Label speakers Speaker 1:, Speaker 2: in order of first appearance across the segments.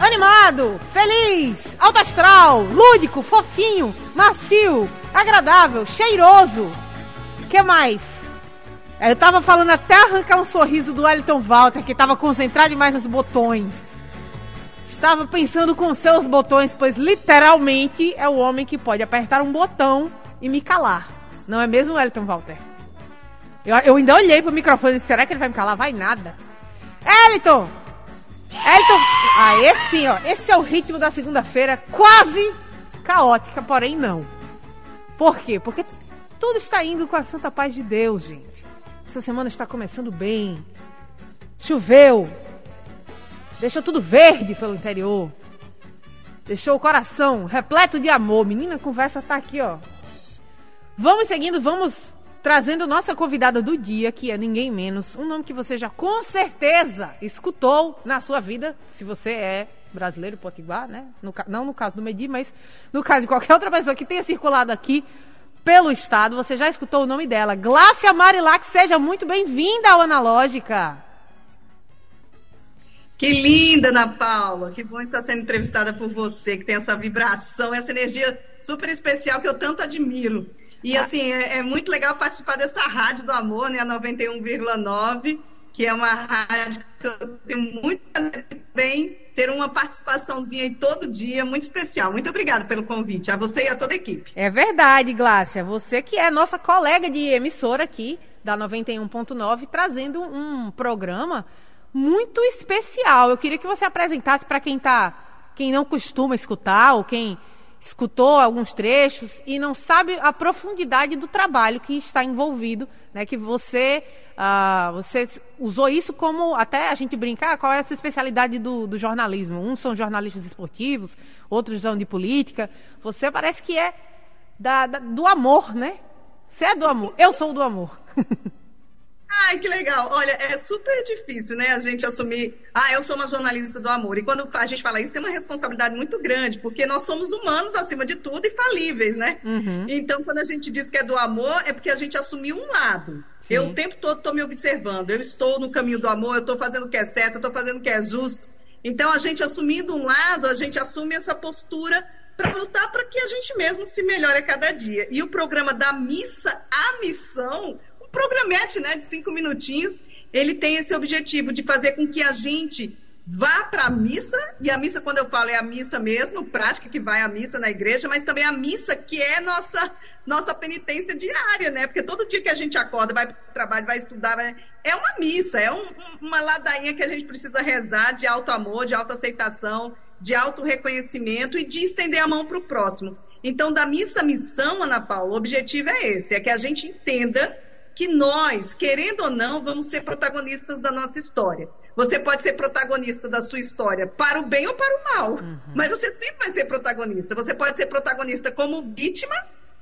Speaker 1: Animado, feliz, alto astral, lúdico, fofinho, macio, agradável, cheiroso. que mais? Eu tava falando até arrancar um sorriso do Wellington Walter, que tava concentrado demais nos botões. Estava pensando com seus botões, pois literalmente é o homem que pode apertar um botão e me calar. Não é mesmo, Wellington Walter? Eu, eu ainda olhei pro microfone e será que ele vai me calar? Vai nada. Wellington! Wellington! Ah, esse, ó, esse é o ritmo da segunda-feira, quase caótica, porém não. Por quê? Porque tudo está indo com a santa paz de Deus, gente. Essa semana está começando bem. Choveu. Deixou tudo verde pelo interior. Deixou o coração repleto de amor. Menina, a conversa tá aqui, ó. Vamos seguindo, vamos trazendo nossa convidada do dia, que é ninguém menos, um nome que você já com certeza escutou na sua vida, se você é brasileiro potiguar, né? No, não no caso do Medi, mas no caso de qualquer outra pessoa que tenha circulado aqui pelo estado, você já escutou o nome dela. Glácia Marilac, seja muito bem-vinda ao Analógica.
Speaker 2: Que linda, Ana Paula. Que bom estar sendo entrevistada por você, que tem essa vibração, essa energia super especial que eu tanto admiro. E assim, é, é, muito legal participar dessa rádio do amor, né, a 91,9, que é uma rádio que eu tenho muito bem ter uma participaçãozinha aí todo dia, muito especial. Muito obrigada pelo convite, a você e a toda a equipe.
Speaker 1: É verdade, Glácia. Você que é nossa colega de emissora aqui da 91.9, trazendo um programa muito especial. Eu queria que você apresentasse para quem tá, quem não costuma escutar ou quem escutou alguns trechos e não sabe a profundidade do trabalho que está envolvido, né? Que você, uh, você usou isso como até a gente brincar, qual é a sua especialidade do, do jornalismo? Uns são jornalistas esportivos, outros são de política. Você parece que é da, da, do amor, né? Você é do amor, eu sou do amor.
Speaker 2: Ai, que legal. Olha, é super difícil, né, a gente assumir, ah, eu sou uma jornalista do amor. E quando a gente fala isso, tem uma responsabilidade muito grande, porque nós somos humanos acima de tudo e falíveis, né? Uhum. Então, quando a gente diz que é do amor, é porque a gente assumiu um lado. Sim. Eu o tempo todo estou me observando, eu estou no caminho do amor, eu estou fazendo o que é certo, eu estou fazendo o que é justo. Então, a gente assumindo um lado, a gente assume essa postura para lutar para que a gente mesmo se melhore a cada dia. E o programa da missa à missão programete, né, de cinco minutinhos, ele tem esse objetivo de fazer com que a gente vá para a missa, e a missa, quando eu falo, é a missa mesmo, prática que vai à missa na igreja, mas também a missa que é nossa nossa penitência diária, né? Porque todo dia que a gente acorda, vai para o trabalho, vai estudar, vai... é uma missa, é um, uma ladainha que a gente precisa rezar de alto amor, de autoaceitação, de auto reconhecimento e de estender a mão para o próximo. Então, da missa à missão, Ana Paula, o objetivo é esse, é que a gente entenda que nós, querendo ou não, vamos ser protagonistas da nossa história. Você pode ser protagonista da sua história para o bem ou para o mal, uhum. mas você sempre vai ser protagonista. Você pode ser protagonista como vítima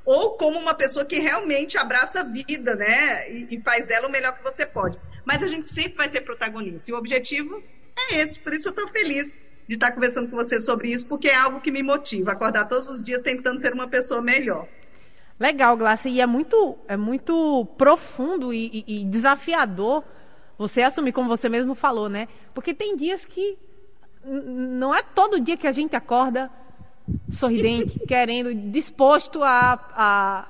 Speaker 2: ou como uma pessoa que realmente abraça a vida, né? E, e faz dela o melhor que você pode. Mas a gente sempre vai ser protagonista. E o objetivo é esse. Por isso eu estou feliz de estar conversando com você sobre isso, porque é algo que me motiva. Acordar todos os dias tentando ser uma pessoa melhor.
Speaker 1: Legal, Glácia. E é muito, é muito profundo e, e, desafiador você assumir, como você mesmo falou, né? Porque tem dias que não é todo dia que a gente acorda sorridente, querendo, disposto a, a,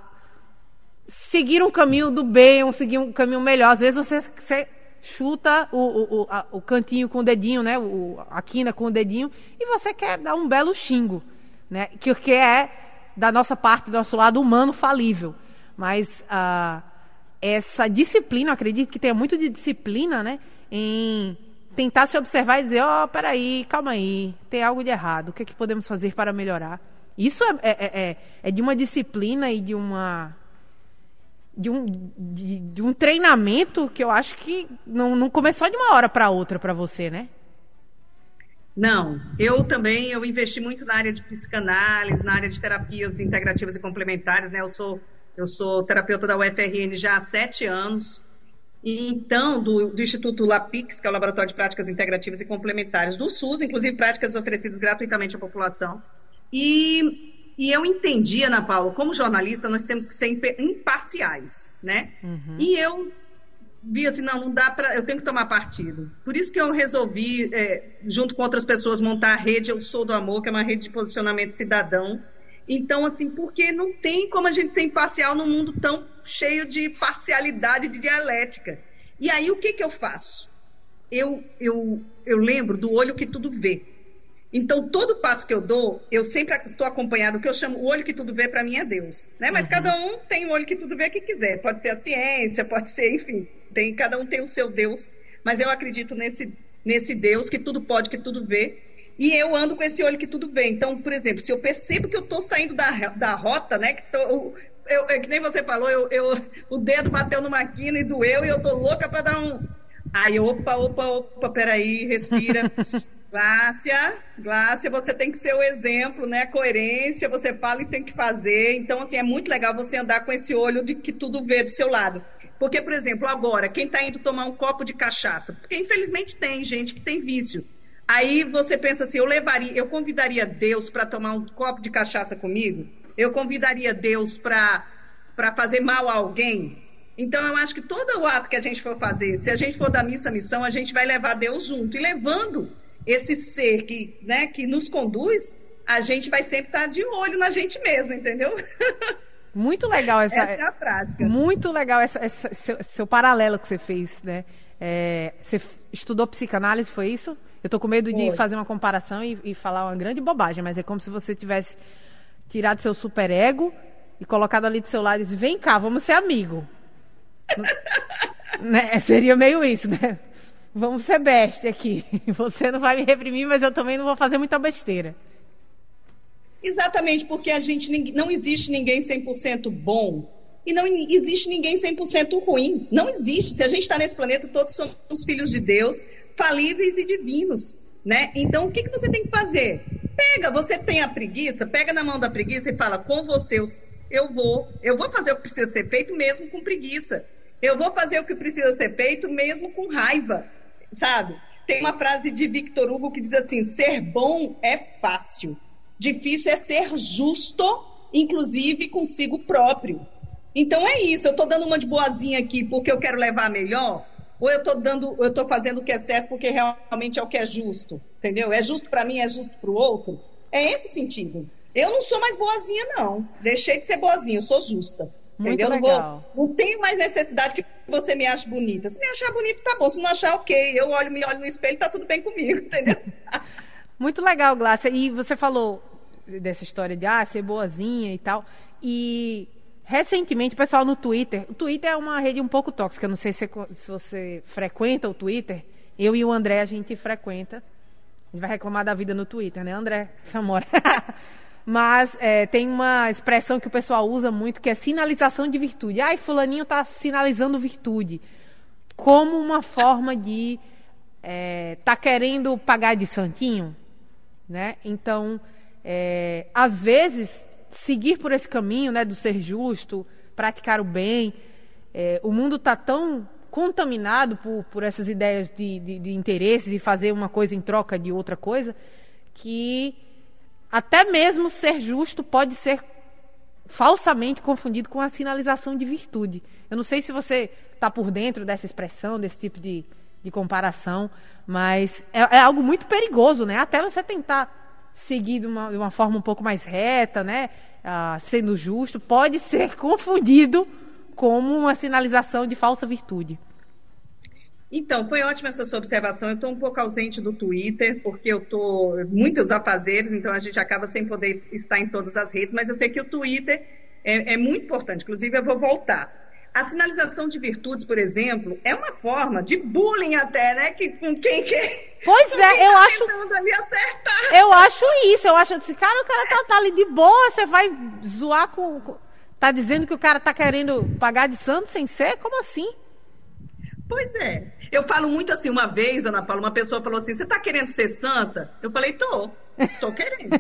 Speaker 1: seguir um caminho do bem, ou seguir um caminho melhor. Às vezes você, você chuta o, o, a, o cantinho com o dedinho, né? O, a quina com o dedinho, e você quer dar um belo xingo, né? Que, que é da nossa parte, do nosso lado humano falível. Mas ah, essa disciplina, acredito que tenha muito de disciplina, né? Em tentar se observar e dizer, ó, oh, peraí, calma aí, tem algo de errado, o que, é que podemos fazer para melhorar? Isso é, é, é, é, é de uma disciplina e de uma de um, de, de, um treinamento que eu acho que não, não começou de uma hora para outra para você, né?
Speaker 2: Não, eu também eu investi muito na área de psicanálise, na área de terapias integrativas e complementares, né? Eu sou eu sou terapeuta da UFRN já há sete anos. E então, do, do, Instituto LAPIX, que é o Laboratório de Práticas Integrativas e Complementares do SUS, inclusive práticas oferecidas gratuitamente à população. E, e eu entendi, Ana Paula, como jornalista, nós temos que ser imparciais, né? Uhum. E eu vi assim, não, não dá para, eu tenho que tomar partido. Por isso que eu resolvi, é, junto com outras pessoas, montar a rede Eu Sou do Amor, que é uma rede de posicionamento cidadão. Então, assim, porque não tem como a gente ser imparcial num mundo tão cheio de parcialidade, de dialética. E aí, o que, que eu faço? Eu, eu, eu lembro do olho que tudo vê. Então, todo passo que eu dou, eu sempre estou acompanhado, o que eu chamo o olho que tudo vê, para mim é Deus. Né? Mas uhum. cada um tem o olho que tudo vê que quiser. Pode ser a ciência, pode ser, enfim, tem, cada um tem o seu Deus, mas eu acredito nesse, nesse Deus que tudo pode, que tudo vê. E eu ando com esse olho que tudo vê. Então, por exemplo, se eu percebo que eu estou saindo da, da rota, né? Que, tô, eu, eu, que nem você falou, eu, eu, o dedo bateu no maquino e doeu e eu tô louca para dar um. Aí, opa, opa, opa, peraí, respira. Glácia, Glácia, você tem que ser o exemplo, né? Coerência, você fala e tem que fazer. Então, assim, é muito legal você andar com esse olho de que tudo vê do seu lado. Porque, por exemplo, agora, quem está indo tomar um copo de cachaça, porque infelizmente tem gente que tem vício. Aí você pensa assim, eu levaria, eu convidaria Deus para tomar um copo de cachaça comigo? Eu convidaria Deus para fazer mal a alguém? Então eu acho que todo o ato que a gente for fazer, se a gente for da missa missão, a gente vai levar Deus junto. E levando esse ser que, né, que nos conduz, a gente vai sempre estar de olho na gente mesmo, entendeu?
Speaker 1: Muito legal essa,
Speaker 2: essa é a prática.
Speaker 1: Muito legal essa, essa seu, seu, paralelo que você fez, né? É, você estudou psicanálise, foi isso? Eu tô com medo de fazer uma comparação e, e, falar uma grande bobagem, mas é como se você tivesse tirado seu superego e colocado ali do seu lado e disse, vem cá, vamos ser amigo. né? Seria meio isso, né? Vamos ser best aqui. Você não vai me reprimir, mas eu também não vou fazer muita besteira.
Speaker 2: Exatamente, porque a gente não existe ninguém 100% bom e não existe ninguém 100% ruim. Não existe. Se a gente está nesse planeta, todos somos filhos de Deus, falíveis e divinos. Né? Então, o que, que você tem que fazer? Pega, você tem a preguiça, pega na mão da preguiça e fala, com você eu vou, eu vou fazer o que precisa ser feito mesmo com preguiça. Eu vou fazer o que precisa ser feito mesmo com raiva, sabe? Tem uma frase de Victor Hugo que diz assim: ser bom é fácil, Difícil é ser justo, inclusive consigo próprio. Então é isso, eu estou dando uma de boazinha aqui porque eu quero levar melhor, ou eu estou dando, eu estou fazendo o que é certo porque realmente é o que é justo, entendeu? É justo para mim, é justo para o outro. É esse sentido. Eu não sou mais boazinha, não. Deixei de ser boazinha, eu sou justa.
Speaker 1: Muito
Speaker 2: entendeu?
Speaker 1: legal.
Speaker 2: Não, vou, não tenho mais necessidade que você me ache bonita. Se me achar bonita, tá bom. Se não achar, ok. Eu olho, me olho no espelho, tá tudo bem comigo, entendeu?
Speaker 1: Muito legal, Glácia. E você falou dessa história de ah, ser boazinha e tal. E recentemente, o pessoal no Twitter. O Twitter é uma rede um pouco tóxica. Não sei se, se você frequenta o Twitter. Eu e o André, a gente frequenta. A gente vai reclamar da vida no Twitter, né, André? Samora. Mas é, tem uma expressão que o pessoal usa muito que é sinalização de virtude. Ai, fulaninho está sinalizando virtude. Como uma forma de é, tá querendo pagar de santinho, né? Então, é, às vezes, seguir por esse caminho, né, do ser justo, praticar o bem, é, o mundo está tão contaminado por, por essas ideias de, de, de interesses e fazer uma coisa em troca de outra coisa, que até mesmo ser justo pode ser falsamente confundido com a sinalização de virtude. Eu não sei se você está por dentro dessa expressão, desse tipo de, de comparação, mas é, é, algo muito perigoso, né? Até você tentar seguir de uma, de uma forma um pouco mais reta, né? Ah, sendo justo, pode ser confundido como uma sinalização de falsa virtude.
Speaker 2: Então, foi ótima essa sua observação. Eu estou um pouco ausente do Twitter, porque eu estou muitos afazeres, então a gente acaba sem poder estar em todas as redes, mas eu sei que o Twitter é, é muito importante. Inclusive, eu vou voltar. A sinalização de virtudes, por exemplo, é uma forma de bullying até, né? Que com quem quer.
Speaker 1: Pois é,
Speaker 2: quem
Speaker 1: eu
Speaker 2: tá
Speaker 1: acho.
Speaker 2: Ali acertar.
Speaker 1: Eu acho isso. Eu acho assim, cara, o cara tá, tá ali de boa, você vai zoar com, com. Tá dizendo que o cara tá querendo pagar de santo sem ser? Como assim?
Speaker 2: Pois é. Eu falo muito assim, uma vez, Ana Paula, uma pessoa falou assim: você está querendo ser santa? Eu falei, tô. Tô querendo.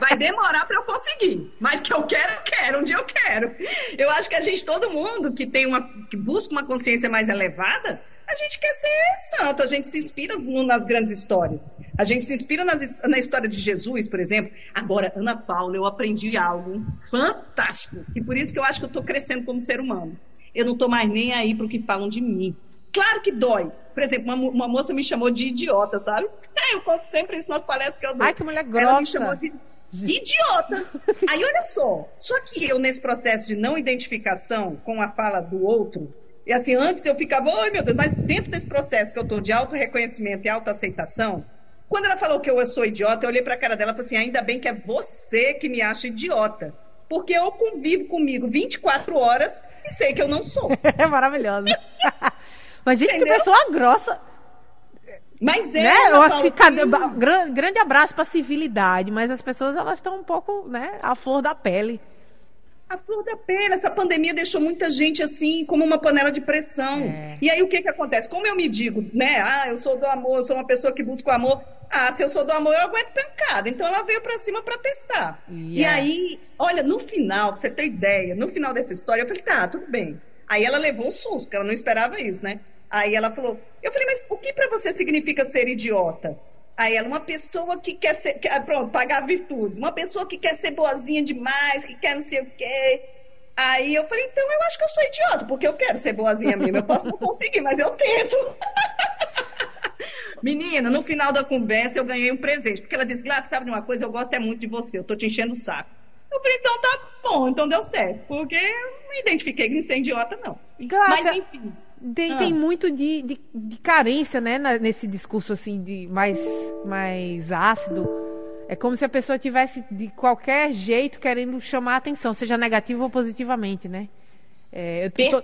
Speaker 2: Vai demorar para eu conseguir. Mas que eu quero, eu quero. Um dia eu quero. Eu acho que a gente, todo mundo que tem uma. que busca uma consciência mais elevada, a gente quer ser santo, a gente se inspira nas grandes histórias. A gente se inspira nas, na história de Jesus, por exemplo. Agora, Ana Paula, eu aprendi algo fantástico. E por isso que eu acho que eu estou crescendo como ser humano. Eu não estou mais nem aí para o que falam de mim. Claro que dói. Por exemplo, uma, uma, moça me chamou de idiota, sabe? É, eu conto sempre isso nas palestras que eu dou.
Speaker 1: Ai, que mulher grossa. Ela me chamou de
Speaker 2: idiota. Aí, olha só. Só que eu, nesse processo de não identificação com a fala do outro, e assim, antes eu ficava, oi meu Deus, mas dentro desse processo que eu estou de auto-reconhecimento e auto-aceitação, quando ela falou que eu sou idiota, eu olhei para a cara dela e falei assim: ainda bem que é você que me acha idiota. Porque eu convivo comigo 24 horas e sei que eu não sou.
Speaker 1: É maravilhosa. Mas, gente, Entendeu? que pessoa grossa.
Speaker 2: Mas é.
Speaker 1: Né? Que... grande, grande abraço para civilidade, mas as pessoas elas estão um pouco, né, à flor da pele.
Speaker 2: A flor da pele. Essa pandemia deixou muita gente assim, como uma panela de pressão. É. E aí o que que acontece? Como eu me digo, né? Ah, eu sou do amor, eu sou uma pessoa que busca o amor. Ah, se eu sou do amor, eu aguento pancada. Então ela veio para cima para testar. Yeah. E aí, olha, no final, pra você ter ideia, no final dessa história, eu falei, tá, tudo bem. Aí ela levou um susto, porque ela não esperava isso, né? Aí ela falou, eu falei, mas o que para você significa ser idiota? Aí ela, uma pessoa que quer ser, que, pronto, pagar virtudes, uma pessoa que quer ser boazinha demais, que quer não sei o quê. Aí eu falei, então eu acho que eu sou idiota, porque eu quero ser boazinha mesmo. Eu posso não conseguir, mas eu tento. Menina, no final da conversa eu ganhei um presente, porque ela disse, Glácia, sabe de uma coisa, eu gosto é muito de você, eu tô te enchendo o saco. Eu falei, então tá bom, então deu certo, porque eu não me identifiquei com ser idiota, não.
Speaker 1: Glácia, mas enfim. Tem, ah. tem muito de, de, de, carência, né, nesse discurso assim de mais, mais ácido. É como se a pessoa tivesse de qualquer jeito querendo chamar a atenção, seja negativo ou positivamente, né? É, eu tô,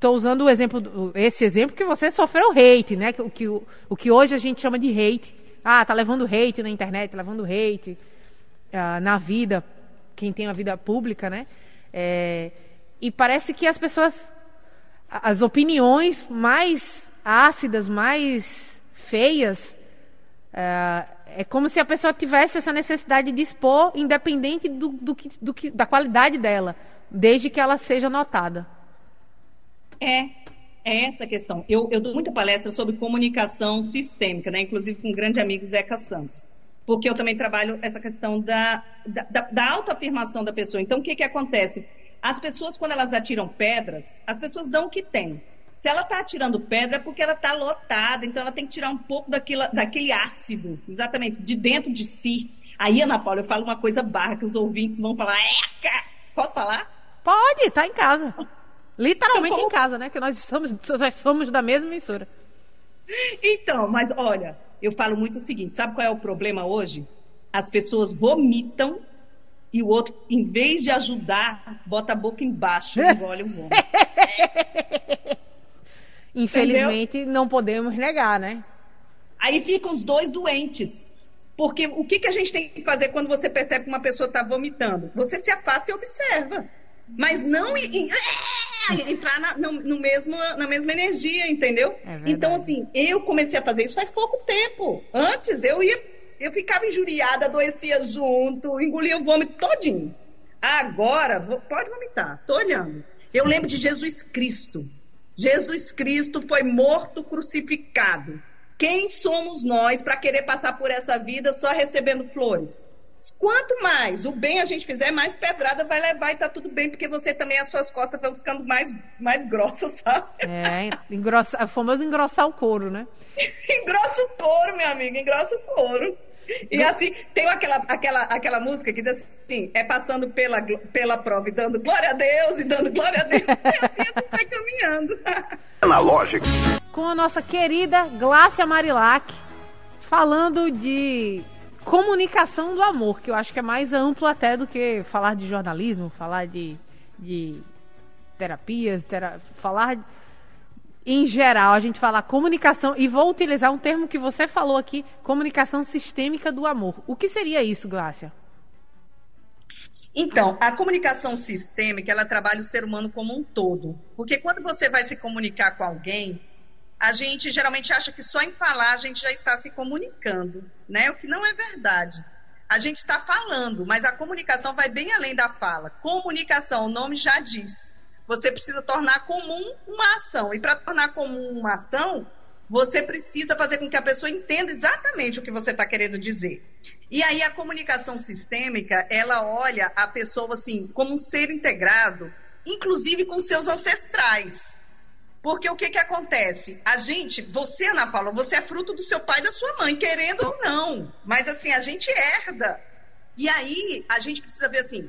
Speaker 1: tô, usando o exemplo, esse exemplo que você sofreu hate, né? O que, o, o que hoje a gente chama de hate. Ah, tá levando hate na internet, tá levando hate ah, na vida, quem tem a vida pública, né? É, e parece que as pessoas as opiniões mais ácidas, mais feias, é, é, como se a pessoa tivesse essa necessidade de expor, independente do, do, que, do que, da qualidade dela, desde que ela seja notada.
Speaker 2: É, é essa a questão. Eu, eu dou muita palestra sobre comunicação sistêmica, né? inclusive com um grande amigo Zeca Santos, porque eu também trabalho essa questão da, da, da autoafirmação da pessoa. Então, o que, que acontece? As pessoas, quando elas atiram pedras, as pessoas dão o que tem. Se ela está atirando pedra é porque ela está lotada, então ela tem que tirar um pouco daquilo, daquele ácido, exatamente, de dentro de si. Aí, Ana Paula, eu falo uma coisa barra que os ouvintes vão falar, Eca! posso falar?
Speaker 1: Pode, tá em casa. Literalmente então, como... em casa, né? Que nós somos, nós somos da mesma emissora.
Speaker 2: Então, mas olha, eu falo muito o seguinte: sabe qual é o problema hoje? As pessoas vomitam e o outro, em vez de ajudar, bota a boca embaixo e engole o ombro.
Speaker 1: Infelizmente, Entendeu? não podemos negar, né?
Speaker 2: Aí ficam os dois doentes. Porque o que, que a gente tem que fazer quando você percebe que uma pessoa está vomitando? Você se afasta e observa. Mas não entrar na, no, no, mesmo, na mesma energia, entendeu? É então, assim, eu comecei a fazer isso faz pouco tempo. Antes, eu ia eu ficava injuriada, adoecia junto, engolia o vômito todinho. Agora, pode vomitar, tô olhando. Eu lembro de Jesus Cristo. Jesus Cristo foi morto crucificado. Quem somos nós para querer passar por essa vida só recebendo flores? Quanto mais o bem a gente fizer, mais pedrada vai levar e tá tudo bem, porque você também, as suas costas vão ficando mais, mais grossas, sabe?
Speaker 1: É, engrossa, famoso engrossar o couro, né?
Speaker 2: engrossa o couro, minha amiga, engrossa o couro. E assim, tem aquela, aquela, aquela música que diz assim: é passando pela, pela prova e dando glória a Deus e dando glória a Deus. E assim a gente vai caminhando.
Speaker 3: Analógico.
Speaker 1: Com a nossa querida Glácia Marilac, falando de comunicação do amor, que eu acho que é mais amplo até do que falar de jornalismo, falar de, de terapias, tera, falar em geral, a gente fala comunicação, e vou utilizar um termo que você falou aqui, comunicação sistêmica do amor. O que seria isso, Glácia?
Speaker 2: Então, a comunicação sistêmica, ela trabalha o ser humano como um todo. Porque quando você vai se comunicar com alguém, a gente geralmente acha que só em falar a gente já está se comunicando, né? O que não é verdade. A gente está falando, mas a comunicação vai bem além da fala. Comunicação, o nome já diz. Você precisa tornar comum uma ação. E para tornar comum uma ação, você precisa fazer com que a pessoa entenda exatamente o que você está querendo dizer. E aí a comunicação sistêmica, ela olha a pessoa assim como um ser integrado, inclusive com seus ancestrais. Porque o que, que acontece? A gente, você, Ana Paula, você é fruto do seu pai e da sua mãe, querendo ou não. Mas assim, a gente herda. E aí a gente precisa ver assim,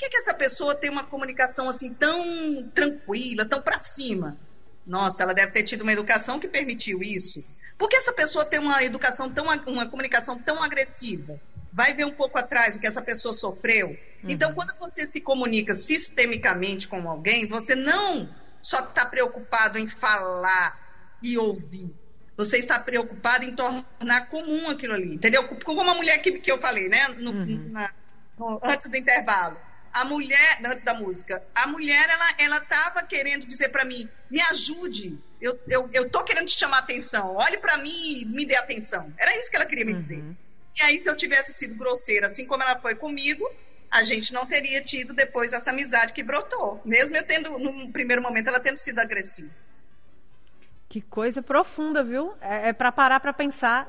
Speaker 2: que, que essa pessoa tem uma comunicação assim tão tranquila, tão para cima? Nossa, ela deve ter tido uma educação que permitiu isso. Por que essa pessoa tem uma educação tão, uma comunicação tão agressiva? Vai ver um pouco atrás o que essa pessoa sofreu. Uhum. Então, quando você se comunica sistemicamente com alguém, você não só está preocupado em falar e ouvir. Você está preocupado em tornar comum aquilo ali, entendeu? Como uma mulher que, que eu falei, né? No, uhum. na, no, antes do intervalo. A mulher, antes da música, a mulher, ela, ela estava querendo dizer para mim, me ajude, eu, eu, eu tô querendo te chamar atenção, olhe para mim e me dê atenção. Era isso que ela queria me dizer. Uhum. E aí, se eu tivesse sido grosseira, assim como ela foi comigo, a gente não teria tido depois essa amizade que brotou. Mesmo eu tendo, no primeiro momento, ela tendo sido agressiva.
Speaker 1: Que coisa profunda, viu? É, é para parar para pensar.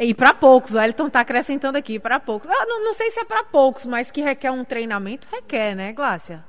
Speaker 1: E para poucos, o Elton está acrescentando aqui, para poucos. Ah, não, não, sei se é para poucos, mas que requer um treinamento, requer, né, Glácia?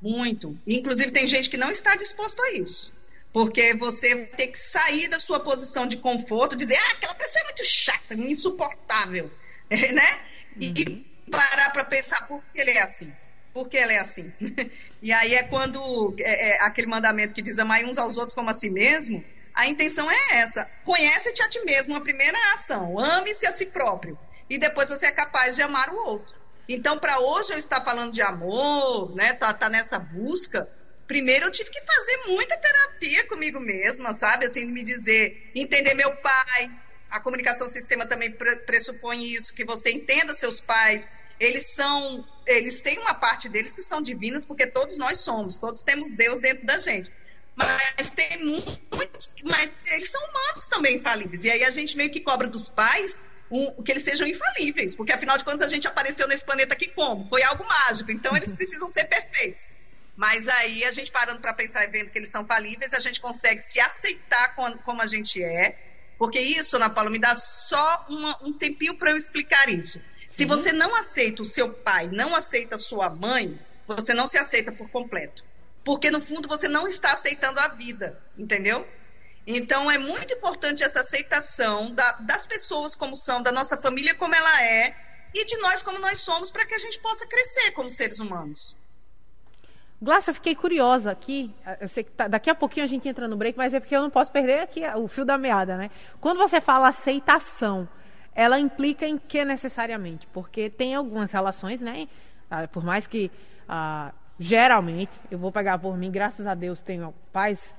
Speaker 2: Muito. Inclusive, tem gente que não está disposto a isso. Porque você vai ter que sair da sua posição de conforto, dizer, ah, aquela pessoa é muito chata, insuportável, né? E uhum parar para pensar por que ele é assim. Por que ela é assim? e aí é quando é, é, aquele mandamento que diz amai uns aos outros como a si mesmo, a intenção é essa. Conhece-te a ti mesmo, a primeira ação. Ame-se a si próprio. E depois você é capaz de amar o outro. Então, para hoje eu estar falando de amor, né? Tá, tá nessa busca. Primeiro eu tive que fazer muita terapia comigo mesma, sabe? Assim, me dizer, entender meu pai, a comunicação sistema também pressupõe isso, que você entenda seus pais. Eles são, eles têm uma parte deles que são divinas, porque todos nós somos, todos temos Deus dentro da gente. Mas tem muitos, mas eles são humanos também infalíveis. E aí a gente meio que cobra dos pais um, que eles sejam infalíveis, porque afinal de contas a gente apareceu nesse planeta aqui como? Foi algo mágico, então eles precisam ser perfeitos. Mas aí a gente parando para pensar e vendo que eles são falíveis, a gente consegue se aceitar como a gente é porque isso, Ana Paula, me dá só uma, um tempinho para eu explicar isso. Se você não aceita o seu pai, não aceita a sua mãe, você não se aceita por completo. Porque no fundo você não está aceitando a vida, entendeu? Então é muito importante essa aceitação da, das pessoas como são, da nossa família como ela é e de nós como nós somos para que a gente possa crescer como seres humanos.
Speaker 1: Glácia, eu fiquei curiosa aqui. Eu sei que tá, daqui a pouquinho a gente entra no break, mas é porque eu não posso perder aqui o fio da meada, né? Quando você fala aceitação, ela implica em que necessariamente? Porque tem algumas relações, né? Ah, por mais que ah, geralmente, eu vou pegar por mim, graças a Deus, tenho pais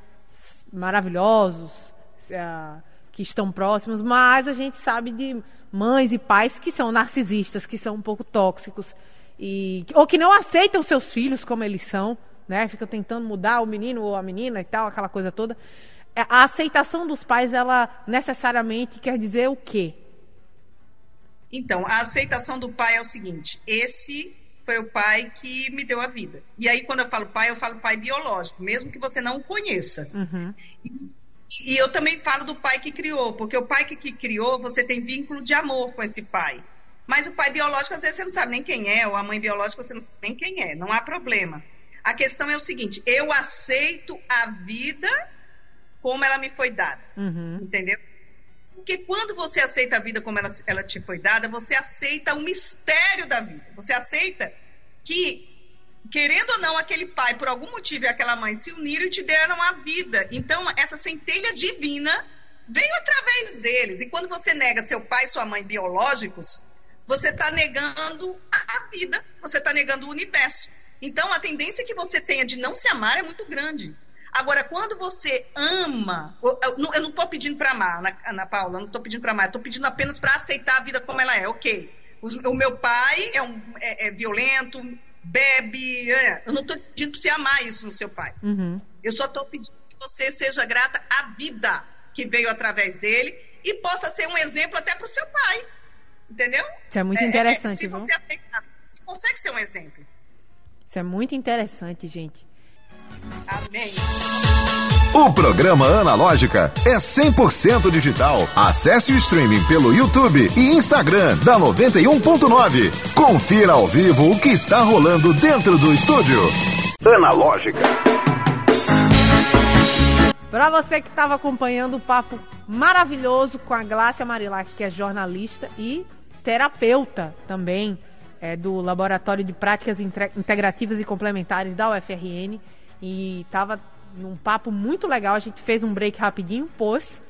Speaker 1: maravilhosos ah, que estão próximos, mas a gente sabe de mães e pais que são narcisistas, que são um pouco tóxicos e, ou que não aceitam seus filhos como eles são, né? Ficam tentando mudar o menino ou a menina e tal, aquela coisa toda. É, a aceitação dos pais, ela necessariamente quer dizer o quê?
Speaker 2: Então, a aceitação do pai é o seguinte: esse foi o pai que me deu a vida. E aí, quando eu falo pai, eu falo pai biológico, mesmo que você não o conheça. Uhum. E, e, eu também falo do pai que criou, porque o pai que, que criou, você tem vínculo de amor com esse pai. Mas o pai biológico, às vezes, você não sabe nem quem é, ou a mãe biológica, você não sabe nem quem é. Não há problema. A questão é o seguinte: eu aceito a vida como ela me foi dada. Uhum. Entendeu? Porque quando você aceita a vida como ela, ela te foi dada, você aceita o mistério da vida. Você aceita que, querendo ou não, aquele pai, por algum motivo, e aquela mãe se uniram e te deram a vida. Então, essa centelha divina veio através deles. E quando você nega seu pai e sua mãe biológicos, você está negando a vida, você está negando o universo. Então, a tendência que você tenha de não se amar é muito grande. Agora, quando você ama, eu não estou pedindo para amar, Ana, Ana Paula, não estou pedindo para amar, estou pedindo apenas para aceitar a vida como ela é. Ok, o meu pai é, um, é, é violento, bebe, é. eu não estou pedindo para você amar isso no seu pai. Uhum. Eu só estou pedindo que você seja grata à vida que veio através dele e possa ser um exemplo até para o seu pai. Entendeu?
Speaker 1: Isso é muito interessante. É, é, se
Speaker 2: você aceitar, você consegue ser um exemplo.
Speaker 1: Isso é muito interessante, gente.
Speaker 2: Amém.
Speaker 3: O programa Analógica é 100% digital. Acesse o streaming pelo YouTube e Instagram da 91.9. Confira ao vivo o que está rolando dentro do estúdio. Analógica.
Speaker 1: Para você que estava acompanhando o papo maravilhoso com a Glácia Marilac, que é jornalista e terapeuta também é, do Laboratório de Práticas Integrativas e Complementares da UFRN. E estava num papo muito legal. A gente fez um break rapidinho, pôs.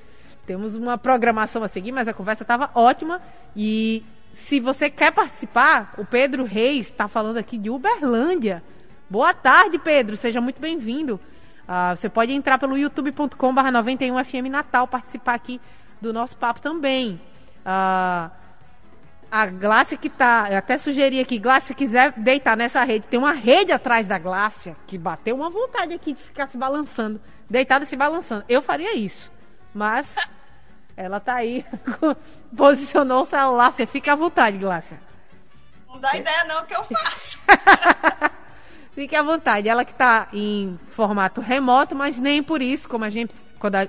Speaker 1: Temos uma programação a seguir, mas a conversa estava ótima. E se você quer participar, o Pedro Reis está falando aqui de Uberlândia. Boa tarde, Pedro. Seja muito bem-vindo. Uh, você pode entrar pelo youtube.com/barra 91FM Natal, participar aqui do nosso papo também. Uh, a Glácia que tá. Eu até sugeri aqui, Glácia, se quiser deitar nessa rede, tem uma rede atrás da Glácia que bateu uma vontade aqui de ficar se balançando, deitada se balançando. Eu faria isso. Mas ela tá aí, posicionou o celular, você fica à vontade, Glácia.
Speaker 2: Não dá ideia não que eu faço.
Speaker 1: Fique à vontade. Ela que está em formato remoto, mas nem por isso, como a gente,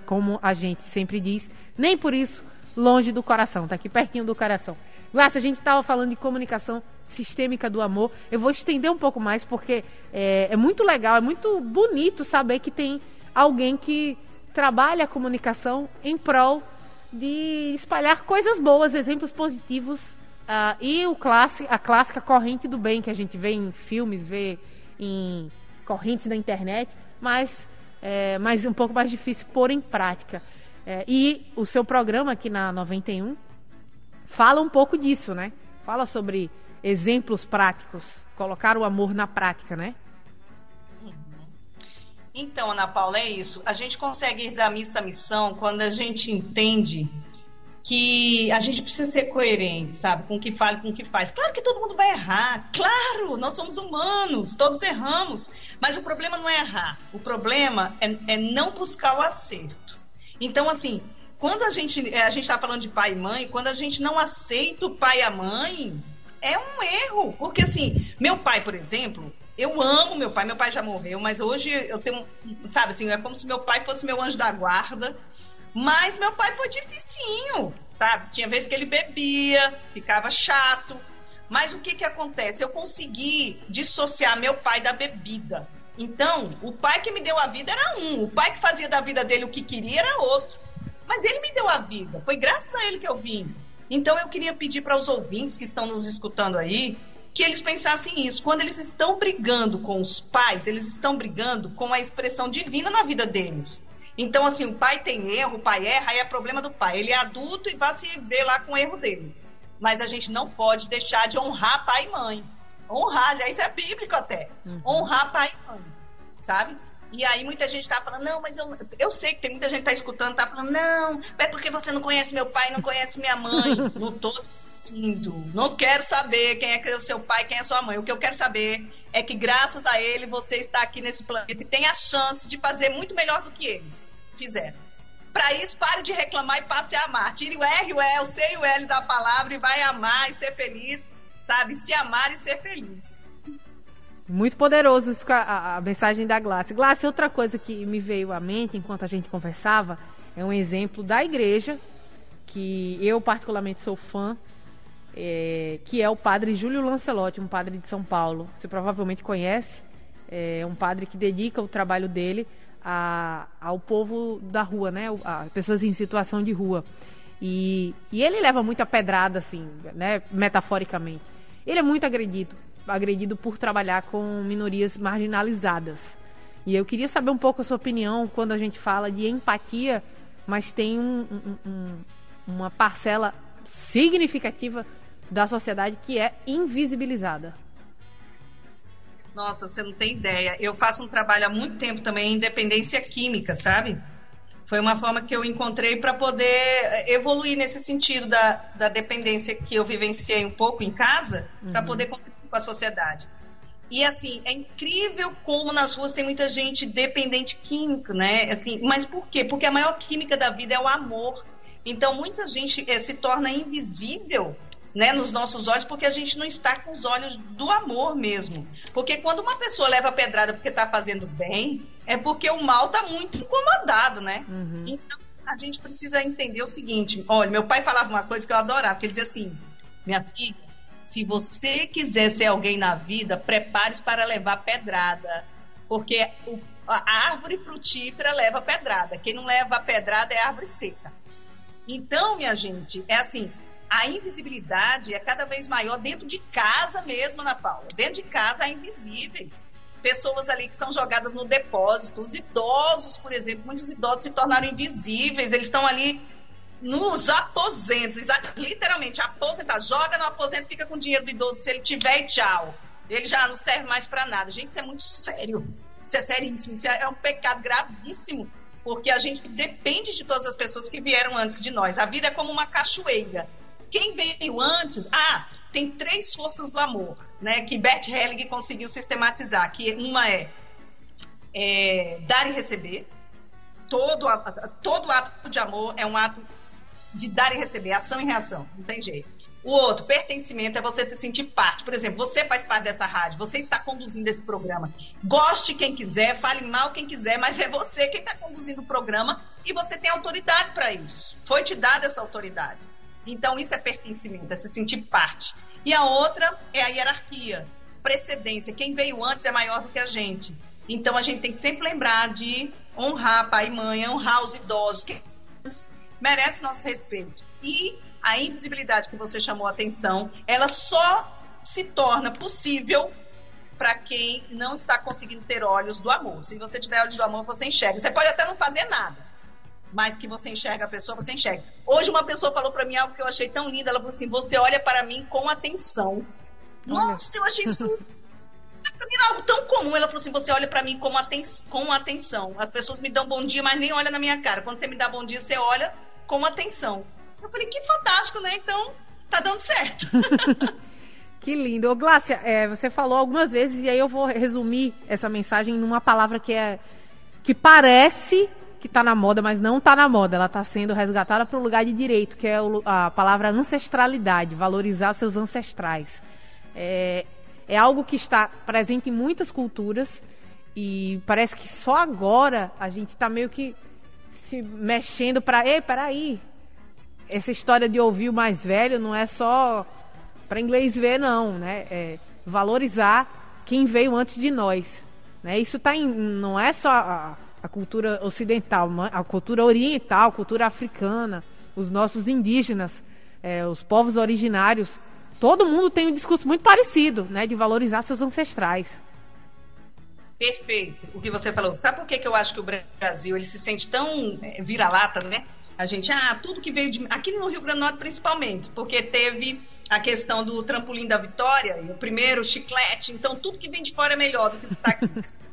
Speaker 1: como a gente sempre diz, nem por isso longe do coração. Está aqui pertinho do coração. Glácia, a gente estava falando de comunicação sistêmica do amor. Eu vou estender um pouco mais porque é, é muito legal, é muito bonito saber que tem alguém que trabalha a comunicação em prol de espalhar coisas boas, exemplos positivos uh, e o clássico, a clássica corrente do bem que a gente vê em filmes, vê em correntes da internet, mas, é, mas um pouco mais difícil pôr em prática. É, e o seu programa aqui na 91 fala um pouco disso, né? Fala sobre exemplos práticos, colocar o amor na prática, né?
Speaker 2: Então, Ana Paula, é isso. A gente consegue ir da missa à missão quando a gente entende que a gente precisa ser coerente, sabe, com o que fala, com o que faz. Claro que todo mundo vai errar, claro, nós somos humanos, todos erramos, mas o problema não é errar, o problema é, é não buscar o acerto. Então, assim, quando a gente é, a gente está falando de pai e mãe, quando a gente não aceita o pai e a mãe, é um erro, porque assim, meu pai, por exemplo, eu amo meu pai, meu pai já morreu, mas hoje eu tenho, sabe assim, é como se meu pai fosse meu anjo da guarda. Mas meu pai foi dificinho, sabe? Tinha vezes que ele bebia, ficava chato. Mas o que que acontece? Eu consegui dissociar meu pai da bebida. Então, o pai que me deu a vida era um, o pai que fazia da vida dele o que queria era outro. Mas ele me deu a vida, foi graças a ele que eu vim. Então, eu queria pedir para os ouvintes que estão nos escutando aí que eles pensassem isso. Quando eles estão brigando com os pais, eles estão brigando com a expressão divina na vida deles. Então, assim, o pai tem erro, o pai erra, aí é problema do pai. Ele é adulto e vai se ver lá com o erro dele. Mas a gente não pode deixar de honrar pai e mãe. Honrar, já isso é bíblico até. Uhum. Honrar pai e mãe, sabe? E aí muita gente tá falando, não, mas eu, eu sei que tem muita gente que tá escutando, tá falando, não, é porque você não conhece meu pai, não conhece minha mãe. não tô indo. Não quero saber quem é o seu pai, quem é sua mãe. O que eu quero saber é que graças a ele você está aqui nesse planeta e tem a chance de fazer muito melhor do que eles fizeram. Para isso, pare de reclamar e passe a amar. Tire o R, o E, o C e o L da palavra e vai amar e ser feliz, sabe? Se amar e ser feliz.
Speaker 1: Muito poderoso isso, a, a mensagem da Glace. Glace, outra coisa que me veio à mente enquanto a gente conversava é um exemplo da igreja, que eu particularmente sou fã, é, que é o padre Júlio Lancelotti, um padre de São Paulo. Você provavelmente conhece. É um padre que dedica o trabalho dele a, ao povo da rua, né? A pessoas em situação de rua. E, e ele leva muita pedrada, assim, né? Metaforicamente. Ele é muito agredido, agredido por trabalhar com minorias marginalizadas. E eu queria saber um pouco a sua opinião quando a gente fala de empatia, mas tem um, um, um, uma parcela significativa da sociedade que é invisibilizada.
Speaker 2: Nossa, você não tem ideia. Eu faço um trabalho há muito tempo também em dependência química, sabe? Foi uma forma que eu encontrei para poder eh, evoluir nesse sentido da, da dependência que eu vivenciei um pouco em casa, uhum. para poder contribuir com a sociedade. E assim, é incrível como nas ruas tem muita gente dependente químico, né? Assim, mas por quê? Porque a maior química da vida é o amor. Então, muita gente é, se torna invisível né, nos nossos olhos, porque a gente não está com os olhos do amor mesmo. Porque quando uma pessoa leva pedrada porque está fazendo bem, é porque o mal está muito incomodado, né? Uhum. Então, a gente precisa entender o seguinte: olha, meu pai falava uma coisa que eu adorava, que ele dizia assim, minha filha, se você quiser ser alguém na vida, prepare-se para levar pedrada. Porque o, a árvore frutífera leva pedrada. Quem não leva pedrada é árvore seca. Então, minha gente, é assim, a invisibilidade é cada vez maior dentro de casa mesmo, Ana Paula. Dentro de casa há invisíveis. Pessoas ali que são jogadas no depósito. Os idosos, por exemplo, muitos idosos se tornaram invisíveis. Eles estão ali nos aposentos, literalmente, aposentar. Joga no aposento, fica com dinheiro do idoso se ele tiver e tchau. Ele já não serve mais para nada. Gente, isso é muito sério. Isso é seríssimo. Isso é um pecado gravíssimo porque a gente depende de todas as pessoas que vieram antes de nós. A vida é como uma cachoeira. Quem veio antes? Ah, tem três forças do amor, né? Que Bert Helling conseguiu sistematizar. Que uma é, é dar e receber. Todo, todo ato de amor é um ato de dar e receber, ação e reação. Não tem jeito. O outro, pertencimento, é você se sentir parte. Por exemplo, você faz parte dessa rádio, você está conduzindo esse programa. Goste quem quiser, fale mal quem quiser, mas é você quem está conduzindo o programa e você tem autoridade para isso. Foi te dada essa autoridade. Então, isso é pertencimento, é se sentir parte. E a outra é a hierarquia, precedência. Quem veio antes é maior do que a gente. Então, a gente tem que sempre lembrar de honrar pai e mãe, honrar os idosos, que merece nosso respeito. E a invisibilidade que você chamou a atenção, ela só se torna possível para quem não está conseguindo ter olhos do amor. Se você tiver olhos do amor, você enxerga. Você pode até não fazer nada, mas que você enxerga a pessoa, você enxerga. Hoje uma pessoa falou para mim algo que eu achei tão lindo. Ela falou assim: "Você olha para mim com atenção". Nossa, eu achei isso para mim algo tão comum. Ela falou assim: "Você olha para mim com, aten com atenção. As pessoas me dão bom dia, mas nem olha na minha cara. Quando você me dá bom dia, você olha com atenção". Eu falei, que fantástico, né? Então, tá dando certo.
Speaker 1: que lindo. Ô, Glácia, é, você falou algumas vezes, e aí eu vou resumir essa mensagem numa palavra que é que parece que está na moda, mas não está na moda. Ela está sendo resgatada para o lugar de direito, que é a palavra ancestralidade, valorizar seus ancestrais. É, é algo que está presente em muitas culturas e parece que só agora a gente está meio que se mexendo para, ei, peraí, essa história de ouvir o mais velho não é só para inglês ver, não, né? É valorizar quem veio antes de nós. Né? Isso tá em, não é só a, a cultura ocidental, a cultura oriental, a cultura africana, os nossos indígenas, é, os povos originários. Todo mundo tem um discurso muito parecido, né? De valorizar seus ancestrais.
Speaker 2: Perfeito, o que você falou. Sabe por que, que eu acho que o Brasil ele se sente tão é, vira-lata, né? A gente, ah, tudo que veio de. Aqui no Rio Grande do Norte, principalmente, porque teve a questão do trampolim da vitória, e o primeiro chiclete, então tudo que vem de fora é melhor do que está aqui.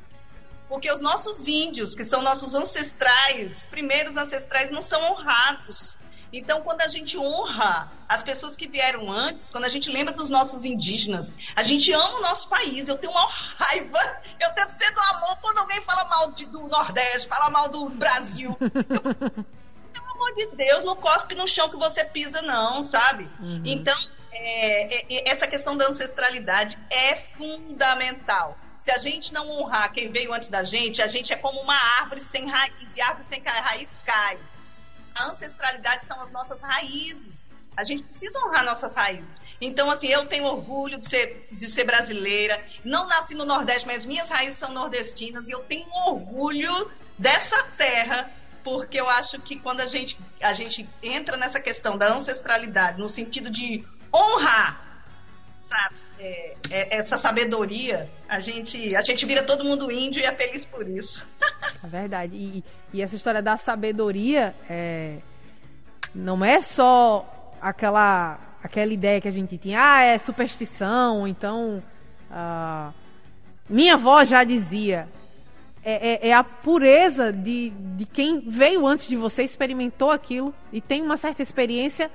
Speaker 2: Porque os nossos índios, que são nossos ancestrais, primeiros ancestrais, não são honrados. Então, quando a gente honra as pessoas que vieram antes, quando a gente lembra dos nossos indígenas, a gente ama o nosso país. Eu tenho uma raiva, eu tento ser do amor quando alguém fala mal de, do Nordeste, fala mal do Brasil. Eu pelo amor de Deus, não cospe no chão que você pisa, não, sabe? Uhum. Então, é, é, é, essa questão da ancestralidade é fundamental. Se a gente não honrar quem veio antes da gente, a gente é como uma árvore sem raiz, e árvore sem raiz cai. A ancestralidade são as nossas raízes. A gente precisa honrar nossas raízes. Então, assim, eu tenho orgulho de ser, de ser brasileira. Não nasci no Nordeste, mas minhas raízes são nordestinas. E eu tenho orgulho dessa terra porque eu acho que quando a gente, a gente entra nessa questão da ancestralidade, no sentido de honrar, sabe, é, é, essa sabedoria, a gente, a gente vira todo mundo índio e é feliz por isso.
Speaker 1: É verdade. E, e essa história da sabedoria é, não é só aquela, aquela ideia que a gente tinha, ah, é superstição, então. Ah, minha avó já dizia, é, é, é, a pureza de, de quem veio antes de você, experimentou aquilo e tem uma certa experiência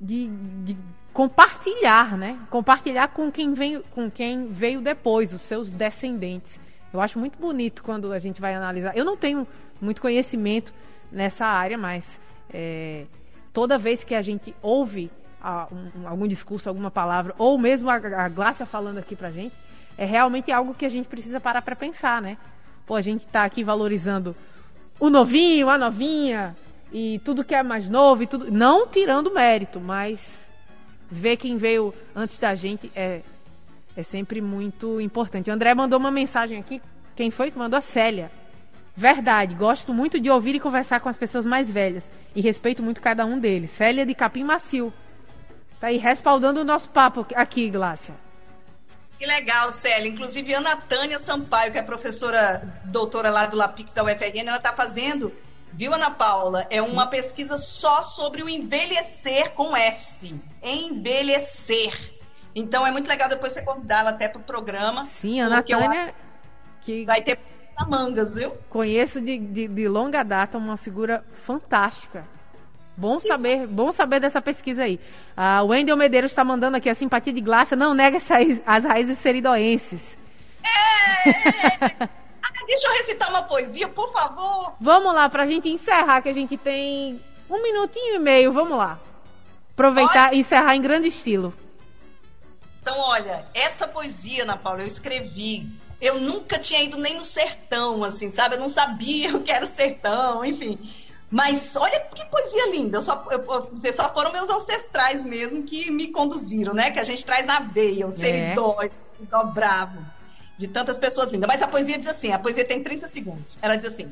Speaker 1: de, de compartilhar, né? Compartilhar com quem, vem, com quem veio depois, os seus descendentes. Eu acho muito bonito quando a gente vai analisar. Eu não tenho muito conhecimento nessa área, mas é, toda vez que a gente ouve a, um, algum discurso, alguma palavra, ou mesmo a, a Glácia falando aqui pra gente, é realmente algo que a gente precisa parar para pensar, né? Pô, a gente tá aqui valorizando o novinho, a novinha, e tudo que é mais novo e tudo. Não tirando mérito, mas ver quem veio antes da gente é, é sempre muito importante. O André mandou uma mensagem aqui. Quem foi que mandou? A Célia. Verdade, gosto muito de ouvir e conversar com as pessoas mais velhas. E respeito muito cada um deles. Célia de Capim Macio. Tá aí respaldando o nosso papo aqui, Glácia.
Speaker 2: Que legal, Célia. Inclusive, Ana Tânia Sampaio, que é professora doutora lá do Lapix da UFRN, ela está fazendo Viu, Ana Paula? É uma pesquisa só sobre o envelhecer com S. Envelhecer. Então é muito legal depois você convidá-la até para o programa.
Speaker 1: Sim, Ana Tânia.
Speaker 2: Que vai ter mangas, viu?
Speaker 1: Conheço de, de, de longa data uma figura fantástica. Bom saber, bom saber dessa pesquisa aí. Ah, o Wendel Medeiros está mandando aqui a simpatia de Glácia não nega as raízes seridoenses.
Speaker 2: É, ah, deixa eu recitar uma poesia, por favor.
Speaker 1: Vamos lá, pra gente encerrar, que a gente tem um minutinho e meio. Vamos lá. Aproveitar e encerrar em grande estilo.
Speaker 2: Então, olha, essa poesia, Ana Paula, eu escrevi. Eu nunca tinha ido nem no sertão, assim, sabe? Eu não sabia o que era o sertão, enfim. Mas olha que poesia linda. Eu, só, eu posso dizer, só foram meus ancestrais mesmo que me conduziram, né? Que a gente traz na veia, o seridó, é. esse dó bravo de tantas pessoas lindas. Mas a poesia diz assim: a poesia tem 30 segundos. Ela diz assim: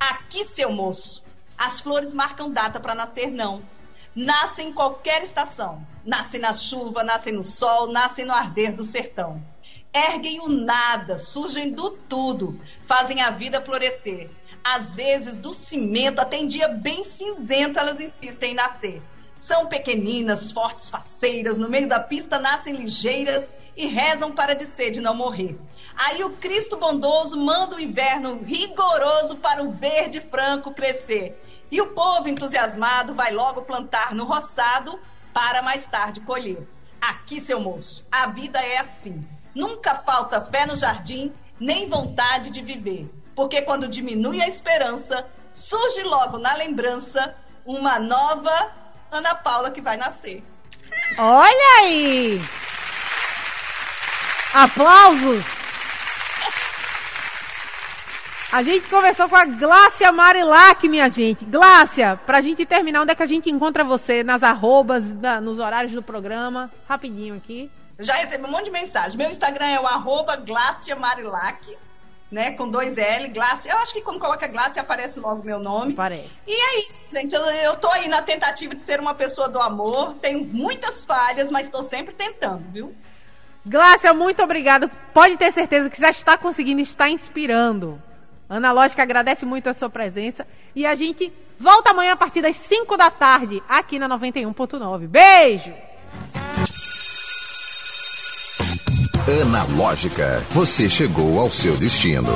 Speaker 2: Aqui, seu moço, as flores marcam data para nascer, não. Nascem em qualquer estação. Nascem na chuva, nascem no sol, nascem no arder do sertão. Erguem o nada, surgem do tudo, fazem a vida florescer. Às vezes, do cimento até em dia bem cinzento, elas insistem em nascer. São pequeninas, fortes, faceiras, no meio da pista nascem ligeiras e rezam para de sede não morrer. Aí o Cristo bondoso manda o inverno rigoroso para o verde franco crescer. E o povo entusiasmado vai logo plantar no roçado para mais tarde colher. Aqui, seu moço, a vida é assim. Nunca falta fé no jardim, nem vontade de viver. Porque quando diminui a esperança, surge logo na lembrança uma nova Ana Paula que vai nascer.
Speaker 1: Olha aí! Aplausos! A gente conversou com a Glácia Marilac, minha gente. Glácia, pra gente terminar, onde é que a gente encontra você? Nas arrobas, na, nos horários do programa? Rapidinho aqui.
Speaker 2: Já recebi um monte de mensagem. Meu Instagram é o arroba Glácia Marilac né? Com dois L, Glace. Eu acho que quando coloca Glace aparece logo meu nome.
Speaker 1: Parece.
Speaker 2: E é isso, gente. Eu, eu tô aí na tentativa de ser uma pessoa do amor. Tenho muitas falhas, mas estou sempre tentando, viu?
Speaker 1: Glácia, muito obrigada. Pode ter certeza que já está conseguindo estar inspirando. Ana Lógica agradece muito a sua presença. E a gente volta amanhã a partir das 5 da tarde, aqui na 91.9. Beijo!
Speaker 3: Analógica, você chegou ao seu destino.